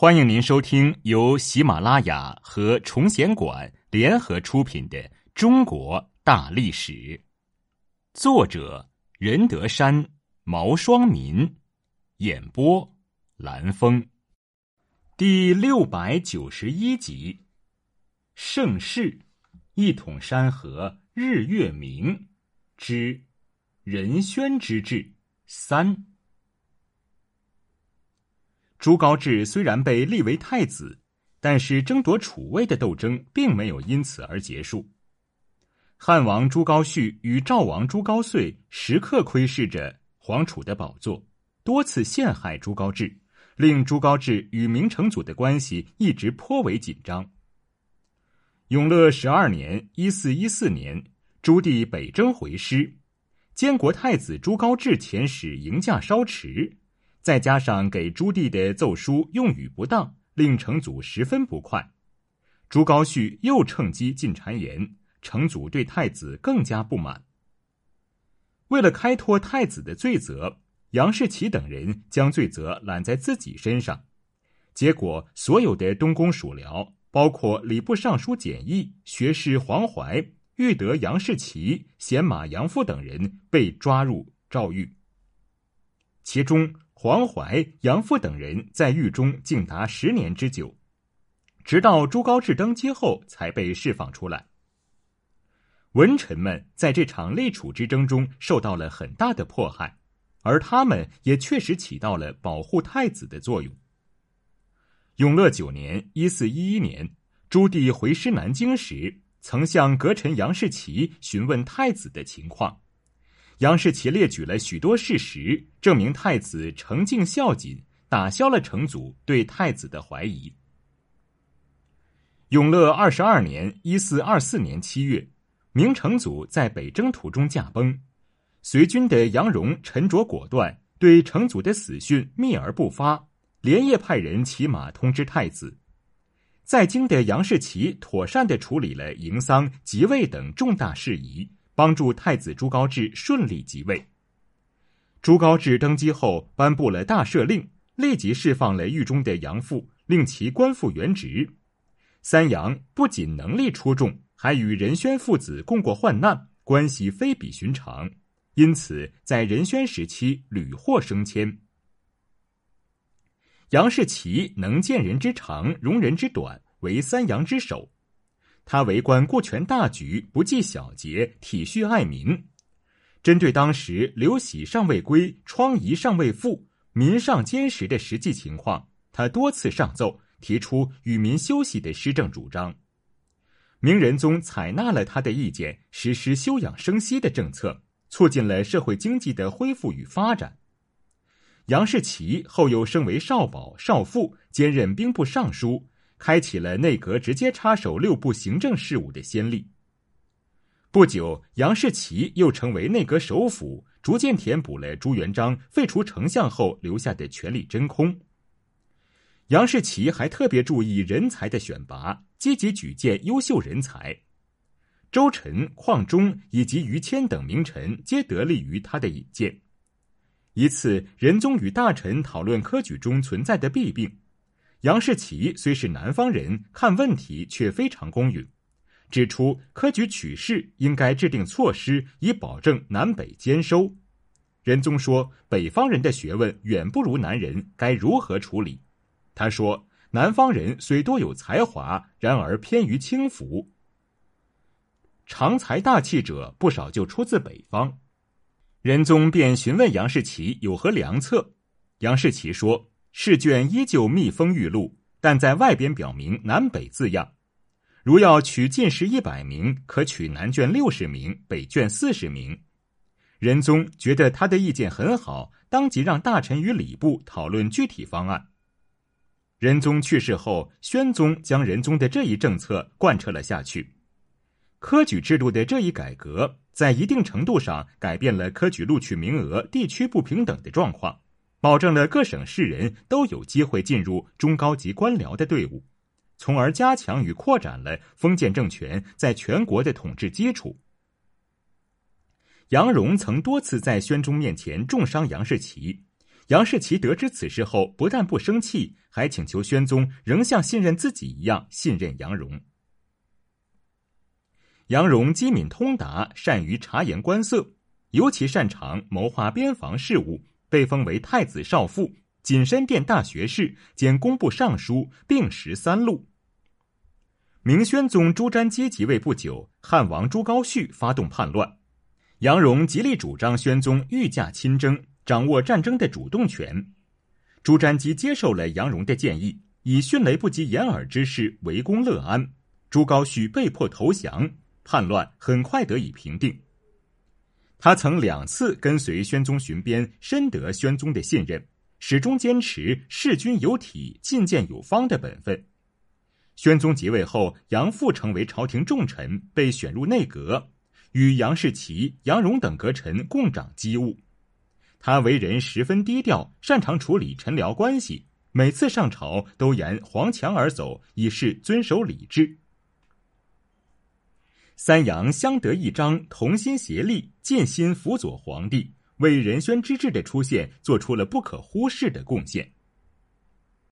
欢迎您收听由喜马拉雅和崇贤馆联合出品的《中国大历史》，作者任德山、毛双民，演播蓝峰，第六百九十一集：盛世一统山河日月明。之仁宣之治。三。朱高炽虽然被立为太子，但是争夺储位的斗争并没有因此而结束。汉王朱高煦与赵王朱高燧时刻窥视着皇储的宝座，多次陷害朱高炽，令朱高炽与明成祖的关系一直颇为紧张。永乐十二年（一四一四年），朱棣北征回师，监国太子朱高炽遣使迎驾稍迟。再加上给朱棣的奏书用语不当，令成祖十分不快。朱高煦又趁机进谗言，成祖对太子更加不满。为了开脱太子的罪责，杨士奇等人将罪责揽在自己身上，结果所有的东宫属僚，包括礼部尚书简易、学士黄怀、御德杨士奇、贤马杨阜等人被抓入诏狱，其中。黄淮、杨阜等人在狱中竟达十年之久，直到朱高炽登基后才被释放出来。文臣们在这场立储之争中受到了很大的迫害，而他们也确实起到了保护太子的作用。永乐九年（一四一一年），朱棣回师南京时，曾向阁臣杨士奇询问太子的情况。杨士奇列举了许多事实，证明太子诚敬孝谨，打消了成祖对太子的怀疑。永乐二十二年（一四二四年）七月，明成祖在北征途中驾崩，随军的杨荣沉着果断，对成祖的死讯秘而不发，连夜派人骑马通知太子。在京的杨士奇妥善的处理了迎丧、即位等重大事宜。帮助太子朱高炽顺利即位。朱高炽登基后，颁布了大赦令，立即释放了狱中的杨阜，令其官复原职。三杨不仅能力出众，还与仁宣父子共过患难，关系非比寻常，因此在仁宣时期屡获升迁。杨士奇能见人之长，容人之短，为三杨之首。他为官顾全大局，不计小节，体恤爱民。针对当时刘喜尚未归、疮痍尚未复、民上坚实的实际情况，他多次上奏，提出与民休息的施政主张。明仁宗采纳了他的意见，实施休养生息的政策，促进了社会经济的恢复与发展。杨士奇后又升为少保、少傅，兼任兵部尚书。开启了内阁直接插手六部行政事务的先例。不久，杨士奇又成为内阁首辅，逐渐填补了朱元璋废除丞相后留下的权力真空。杨士奇还特别注意人才的选拔，积极举荐优秀人才。周臣、邝忠以及于谦等名臣皆得力于他的引荐。一次，仁宗与大臣讨论科举中存在的弊病。杨士奇虽是南方人，看问题却非常公允，指出科举取士应该制定措施，以保证南北兼收。仁宗说：“北方人的学问远不如南人，该如何处理？”他说：“南方人虽多有才华，然而偏于轻浮，长才大气者不少，就出自北方。”仁宗便询问杨士奇有何良策。杨士奇说。试卷依旧密封玉录，但在外边表明南北字样。如要取进士一百名，可取南卷六十名，北卷四十名。仁宗觉得他的意见很好，当即让大臣与礼部讨论具体方案。仁宗去世后，宣宗将仁宗的这一政策贯彻了下去。科举制度的这一改革，在一定程度上改变了科举录取名额地区不平等的状况。保证了各省市人都有机会进入中高级官僚的队伍，从而加强与扩展了封建政权在全国的统治基础。杨荣曾多次在宣宗面前重伤杨士奇，杨士奇得知此事后，不但不生气，还请求宣宗仍像信任自己一样信任杨荣。杨荣机敏通达，善于察言观色，尤其擅长谋划边防事务，被封为太子少傅、锦深殿大学士兼工部尚书，并食三禄。明宣宗朱瞻基即位不久，汉王朱高煦发动叛乱，杨荣极力主张宣宗御驾亲征。掌握战争的主动权，朱瞻基接受了杨荣的建议，以迅雷不及掩耳之势围攻乐安，朱高煦被迫投降，叛乱很快得以平定。他曾两次跟随宣宗巡边，深得宣宗的信任，始终坚持事君有体、进谏有方的本分。宣宗即位后，杨复成为朝廷重臣，被选入内阁，与杨士奇、杨荣等阁臣共掌机务。他为人十分低调，擅长处理臣僚关系。每次上朝都沿黄墙而走，以示遵守礼制。三杨相得益彰，同心协力，尽心辅佐皇帝，为仁宣之治的出现做出了不可忽视的贡献。